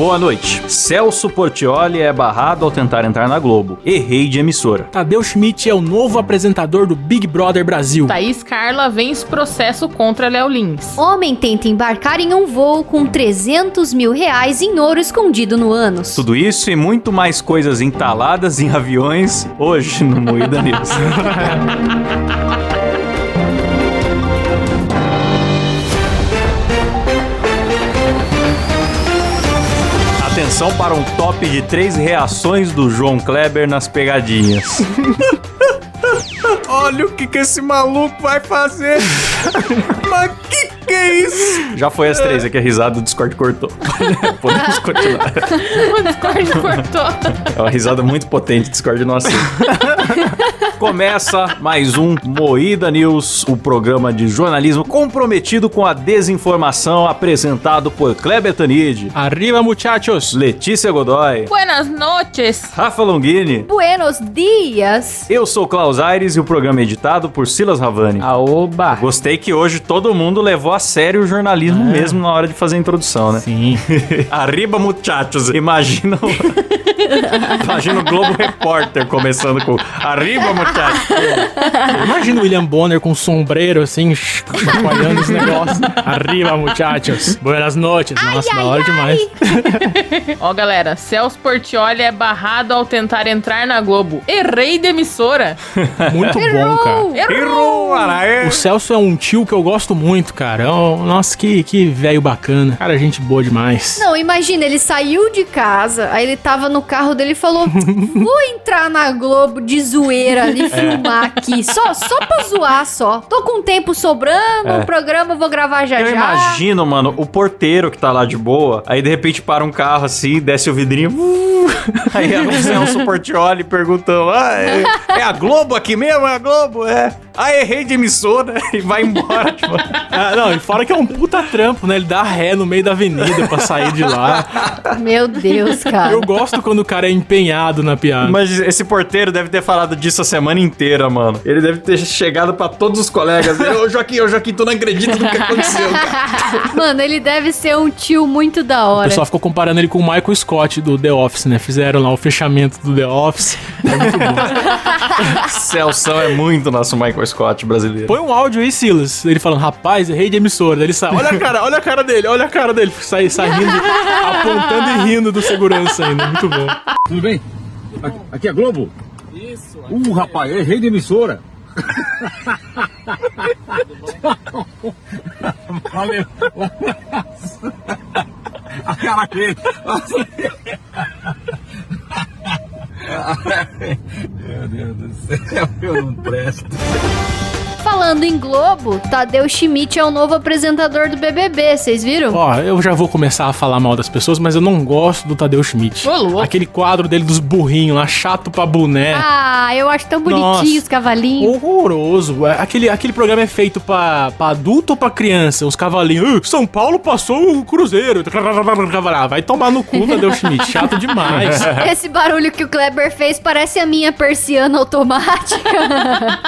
Boa noite. Celso Portioli é barrado ao tentar entrar na Globo. Errei de emissora. Tadeu Schmidt é o novo apresentador do Big Brother Brasil. Thaís Carla vence processo contra Léo Lins. Homem tenta embarcar em um voo com 300 mil reais em ouro escondido no ânus. Tudo isso e muito mais coisas entaladas em aviões hoje no Moída News. Atenção para um top de três reações do João Kleber nas pegadinhas. Olha o que, que esse maluco vai fazer. Mas que é isso? Já foi as três, é que a risada do Discord cortou. Podemos continuar. O Discord cortou. É uma risada muito potente, o Discord não aceita. Começa mais um Moída News, o programa de jornalismo comprometido com a desinformação, apresentado por Kleber Tanid, Arriba, muchachos. Letícia Godoy, Buenas noches. Rafa Longini. Buenos dias! Eu sou Klaus Aires e o programa é editado por Silas Ravani. Aoba. Gostei que hoje todo mundo levou a sério o jornalismo mesmo na hora de fazer a introdução, né? Sim. Arriba, muchachos. Imagina. Imagina o Globo Repórter começando com Arriba, muchachos. Imagina o William Bonner com um sombreiro assim, chacoalhando os negócios. Arriba, muchachos. Buenas noches. Nossa, da hora demais. Ó, galera, Celso Portioli é barrado ao tentar entrar na Globo. Errei de emissora. Muito bom, cara. Errou, Araê. O Celso é um tio que eu gosto muito, cara. É Nossa, que, que velho bacana. Cara, gente boa demais. Não, imagina, ele saiu de casa, aí ele tava no carro dele e falou: Vou entrar na Globo de zoeira ali, filmar aqui. Só, só pra zoar só. Tô com tempo sobrando, É. o programa eu vou gravar já Eu já. imagino, mano, o porteiro que tá lá de boa, aí de repente para um carro assim, desce o vidrinho, uh, aí é o Celso Portioli perguntando, ah, é, é a Globo aqui mesmo? É a Globo? É. Ah, errei de emissora, e vai embora, tipo... Ah, não, e fora que é um puta trampo, né? Ele dá ré no meio da avenida pra sair de lá. Meu Deus, cara. Eu gosto quando o cara é empenhado na piada. Mas esse porteiro deve ter falado disso a semana inteira, mano. Ele deve ter chegado pra todos os colegas. Ô, Joaquim, ô, Joaquim, tu não acredita no que aconteceu, cara. Mano, ele deve ser um tio muito da O hora. pessoal ficou comparando ele com o Michael Scott do The Office, né? Fizeram lá o fechamento do The Office. É muito bom. Celção é muito nosso Michael Scott brasileiro. Põe um áudio aí, Silas. Ele falando, rapaz, errei de emissora. Daí ele sai, olha a cara, olha a cara dele, olha a cara dele. Sai, sai rindo, apontando e rindo do segurança ainda. Muito bom. Tudo bem? Aqui- é Globo? Isso. Uh, rapaz, errei de emissora. Valeu. A cara dele. Meu Deus do céu, eu não presto. Falando em Globo, Tadeu Schmidt é o novo apresentador do BBB, vocês viram? Ó, eu já vou começar a falar mal das pessoas, mas eu não gosto do Tadeu Schmidt. Ô, louco. Aquele quadro dele dos burrinhos lá, chato pra boné. Ah, eu acho tão bonitinho Nossa. os cavalinhos. Horroroso. É, Aquele, aquele programa é feito pra, pra adulto ou pra criança? Os cavalinhos. "Ah, São Paulo passou o Cruzeiro. Vai tomar no cu, Tadeu Schmidt. Chato demais. Esse barulho que o Kleber fez parece a minha persiana automática.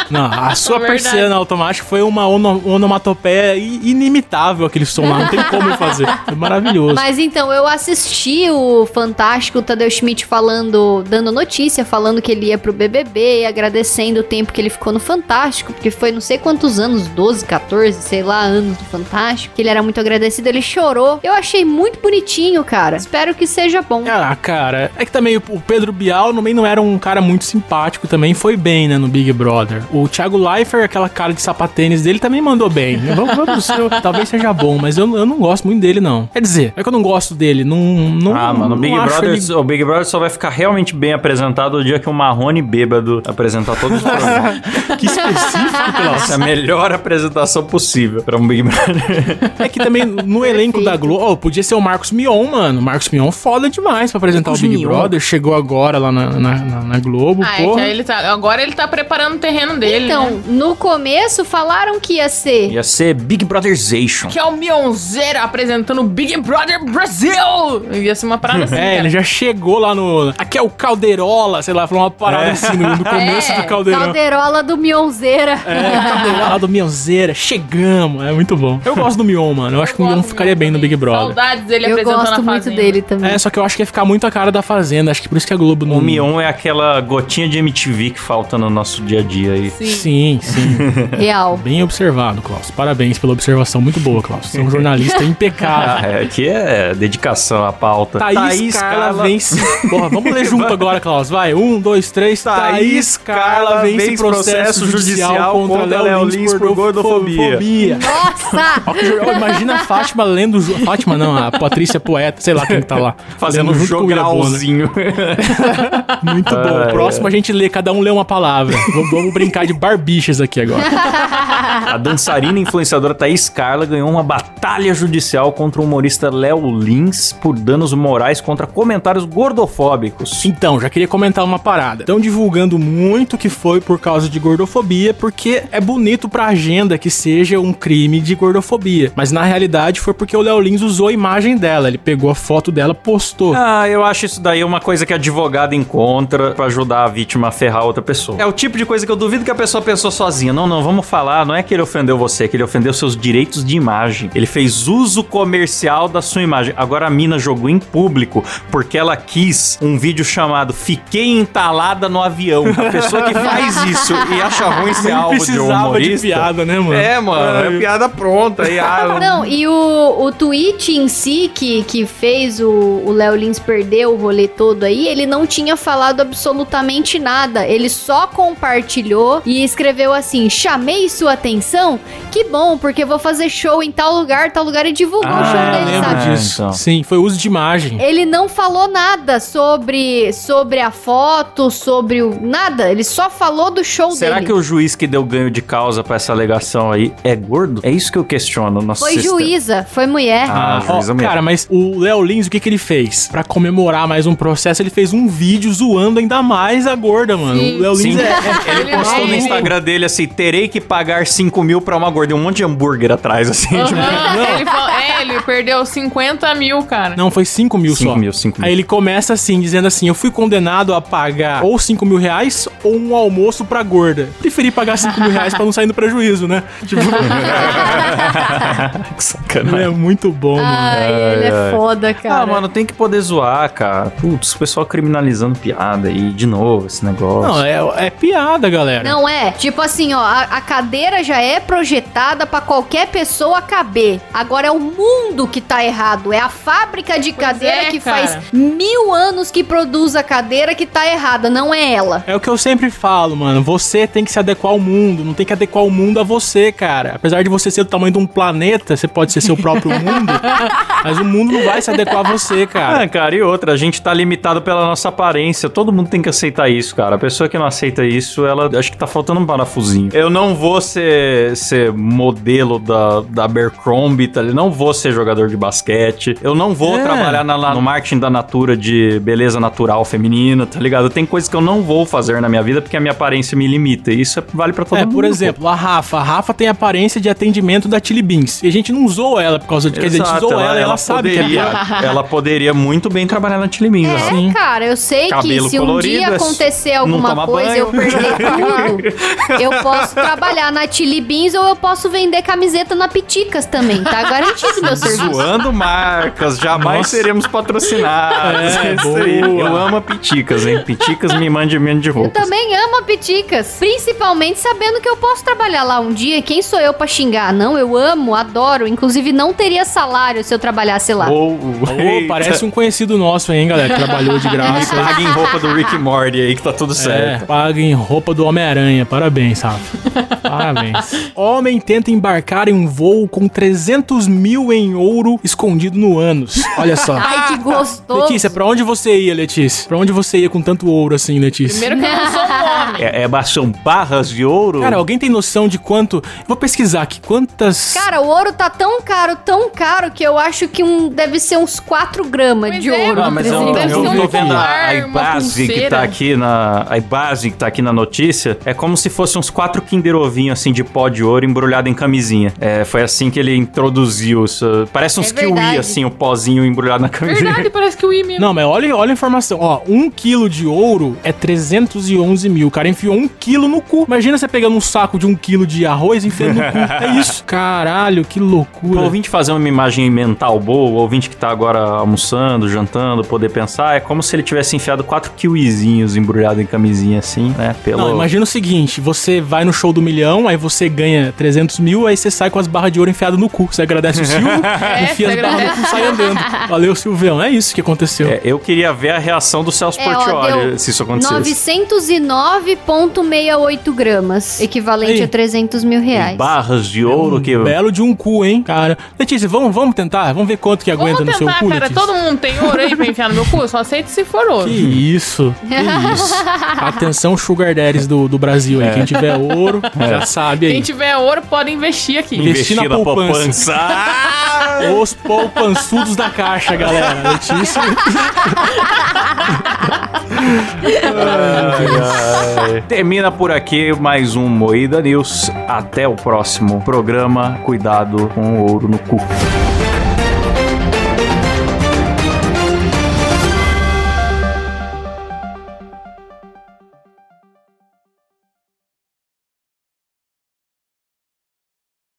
Não, a sua verdade. persiana automática foi uma ono, onomatopeia inimitável aquele som lá. Não tem como fazer. Foi maravilhoso. Mas então, eu assisti o Fantástico, o Tadeu Schmidt falando, dando notícia, falando que ele ia pro BBB, agradecendo o tempo que ele ficou no Fantástico, porque foi não sei quantos anos, 12, 14, sei lá, anos do Fantástico, que ele era muito agradecido, ele chorou. Eu achei muito bonitinho, cara. Espero que seja bom. Ah, cara, é que também o Pedro Bial também não era um cara muito simpático, também foi bem, né, no Big Brother. O Thiago Leifert, aquela cara de sapatênis dele, também mandou bem. Vamos, vamos, eu- talvez seja bom, mas eu, eu não gosto muito dele, não. Quer dizer, é que eu não gosto dele, não... não Ah, mano, o Big, Brother, ele- o Big Brother só vai ficar realmente bem apresentado o dia que o Marrone bêbado apresentar todos os programas. Que específico, Klaus. Essa é a melhor apresentação possível pra um Big Brother. É que também no elenco da Globo, oh, podia ser o Marcos Mion, mano. Marcos Mion foda demais pra apresentar Marcos o Big Mion. Brother. Chegou agora lá na, na, na- na Globo, Ah, é que porra. aí ele tá. Agora ele tá preparando o terreno dele. Então, né? no começo falaram que ia ser. Ia ser Big Brotherization. Que é o Mionzeira apresentando o Big Brother Brasil. Ia ser uma parada assim, É, cara. ele já chegou lá no. Aqui é o Caldeirola, sei lá, falou uma parada assim no, no começo É, do Caldeirão. Calderola do Mionzeira. É, Caldeirola do Mionzeira, chegamos, é muito bom. Eu gosto do Mion, mano. Eu acho que o Mion ficaria bem no. Big Brother. Saudades dele Eu apresentando gosto a muito dele também. É, só que eu acho que ia ficar muito a cara da Fazenda. Acho que por isso que a Globo não. O Mion é aquela gotinha de MTV que falta no nosso dia a dia aí. Sim. Sim, sim. Real. Bem observado, Klaus. Parabéns pela observação. Muito boa, Klaus. Você é um jornalista impecável. Ah, é, aqui é dedicação à pauta. Thaís, Carla vence. Porra, vamos ler junto agora, Klaus. Vai, um, dois, três. Thaís Carla vence processo judicial contra Léo Lins por gordofobia. Nossa! Imagina a Fátima lendo. ju- Fátima não, a Patrícia Poeta, sei lá quem tá lá. Fazendo um jogralzinho. Muito bom. Ai, Próximo a gente lê, cada um lê uma palavra. vamos, vamos brincar de barbichas aqui agora. A dançarina e influenciadora Thaís Carla ganhou uma batalha judicial contra o humorista Léo Lins por danos morais contra comentários gordofóbicos. Então, já queria comentar uma parada. Estão divulgando muito que foi por causa de gordofobia, porque é bonito pra agenda que seja um crime de gordofobia. Mas na realidade foi porque o Léo Lins usou a imagem dela. Ele pegou a foto dela, postou. Ah, eu acho isso daí uma coisa que advogado encontra pra ajudar a vítima a ferrar outra pessoa. É o tipo de coisa que eu duvido que a pessoa pensou sozinha. Não, não, vamos falar. Não é que ele ofendeu você, é que ele ofendeu seus direitos de imagem. Ele fez uso comercial da sua imagem. Agora a mina jogou em público porque ela quis um vídeo chamado Fiquei entalada no avião. A pessoa que faz isso e acha ruim ser Nem alvo de um precisava de humorista. piada, né, mano? É, mano, é piada pronta. E, ah, Não, e o, o tweet em si que, que fez o o Léo Lins perder o rolê todo aí, ele não tinha falado absolutamente nada. Ele só compartilhou e escreveu assim: chamei sua atenção? Que bom, porque vou fazer show em tal lugar, tal lugar e divulgou o Ah, show Eu dele, lembro sabe? disso. então. Sim, foi uso de imagem. Ele não falou nada sobre, sobre a foto, sobre o. Nada. Ele só falou do show Será dele. que o juiz que deu ganho de causa pra essa alegação aí é gordo? É isso que eu questiono no nosso Foi sistema. juíza, foi mulher. Ah, Ó, juíza mesmo. cara, mas o Léo Lins, o que que ele fez? Pra comemorar mais um processo, ele fez um vídeo zoando ainda mais a gorda, mano. Sim. O Léo Lins Sim, é... ele Ele postou no é- Instagram dele assim: terei que pagar 5 mil pra uma gorda. E um monte de hambúrguer atrás, assim. Aham, tipo, ele falou- ele perdeu 50 mil, cara. Não, foi 5 mil Cinco só. mil, cinco mil. Aí ele começa assim, dizendo assim: Eu fui condenado a pagar ou 5 mil reais ou um almoço pra gorda. Preferi pagar 5 mil reais pra não sair no prejuízo, né? Tipo, que sacanagem. é muito bom, mano. Ai, ele é foda, cara. Ah, mano, tem que poder zoar, cara. Putz, o pessoal criminalizando piada aí, de novo, esse negócio. Não, é, é piada, galera. Não é? Tipo assim, ó, a, a cadeira já é projetada pra qualquer pessoa caber. Agora é o mundo que tá errado. É a fábrica de Pois cadeira é, que cara. faz mil anos que produz a cadeira que tá errada, não é ela. É o que eu sempre falo, mano. Você tem que se adequar ao mundo, não tem que adequar o mundo a você, cara. Apesar de você ser do tamanho de um planeta, você pode ser seu próprio mundo, mas o mundo não vai se adequar a você, cara. Ah, cara, e outra, a gente tá limitado pela nossa aparência. Todo mundo tem que aceitar isso, cara. A pessoa que não aceita isso, ela acho que tá faltando um parafusinho. Eu não vou ser, ser modelo da, da Abercrombie, tá? ligado? não vou ser jogador de basquete. Eu não vou É. trabalhar na- na- no marketing da Natura de beleza natural feminina, tá ligado? Tem coisas que eu não vou fazer na minha vida porque a minha aparência me limita. E isso é- vale pra todo É, mundo. por pô. exemplo, a Rafa. A Rafa tem aparência de atendimento da Chili Beans. E a gente não usou ela por causa de. Quer dizer, a gente usou ela, e ela sabe que é poderia, ela poderia muito bem trabalhar na Chili Beans. É, né? Sim. cara, eu sei Cabelo que se um colorido, dia é- acontecer não alguma coisa e eu banho. perder tudo, eu posso trabalhar na Chili Beans ou eu posso vender camiseta na Piticas também. Tá garantido meu serviço. Zoando marcas, jamais Nossa. seremos patrocinados. É, isso aí. boa. Eu amo a Piticas, hein? Piticas me mande menos de Eu roupas. também amo a Piticas, principalmente sabendo que eu posso trabalhar lá um dia. Quem sou eu pra xingar? Não, eu amo, adoro. Inclusive, não teria salário se eu trabalhasse lá. Parece um conhecido nosso, hein, galera? Que trabalhou de graça. Paga em roupa do Rick Morty aí que tá tudo É, certo. paga em roupa do Homem-Aranha. Parabéns, Rafa. Parabéns. Homem tenta embarcar em um voo com 300 mil em ouro escondido no ânus. Olha só. Ai, que gostoso. Letícia, pra onde você ia, Letícia? Pra onde você ia com tanto ouro assim, Letícia? Primeiro que eu não sou um. É, é, são barras de ouro? Cara, alguém tem noção de quanto. Vou pesquisar aqui. Quantas. Cara, o ouro tá tão caro, tão caro, que eu acho que um deve ser uns 4 gramas de é, ouro. Ah, mas eu, Deve eu um tô vendo a, Ibase que tá aqui na. A Ibase que tá aqui na notícia. É como se fosse uns quatro Kinder Ovinho assim de pó de ouro embrulhado em camisinha. É, foi assim que ele introduziu isso. Parece uns É kiwi, assim, o pozinho embrulhado na camisinha. Verdade, parece que o I mesmo. Não, mas olha, olha a informação. Ó, um quilo de ouro é 311 mil. O cara enfiou um quilo no cu. Imagina você pegando um saco de um quilo de arroz e enfiando no cu. É isso. Caralho, que Pro loucura. ouvinte fazer uma imagem mental boa, o ouvinte que tá agora almoçando, jantando, poder pensar, é como se ele tivesse enfiado quatro kiwizinhos embrulhados em camisinha assim, né? Pelo... Não, imagina o seguinte: você vai no show do milhão, aí você ganha 300 mil, aí você sai com as barras de ouro enfiadas no cu. Você agradece o Silvio, enfia você as barras no cu e sai andando. Valeu, Silvião. É isso que aconteceu. É, eu queria ver a reação do Celso É, ó, Portioli deu se isso acontecesse. 909,68 gramas. Equivalente Aí. a 300 mil reais. Barras de ouro que. Belo de um cu, hein, cara. Letícia, vamos, vamos tentar? Vamos ver quanto que aguenta Vamos no seu tentar, cu, cara. Letícia? Todo mundo tem ouro aí pra enfiar no meu cu? Eu só aceito se for ouro. Que isso, que isso. Atenção, Sugar Daddies do, do Brasil aí. Quem tiver ouro, já sabe aí. Quem tiver ouro pode investir aqui. Investir na poupança. Ah! Os poupançudos da caixa, galera. Letícia. Ai, ai. Termina por aqui mais um Moída News. Até o próximo programa. Cuidado com o ouro no cu.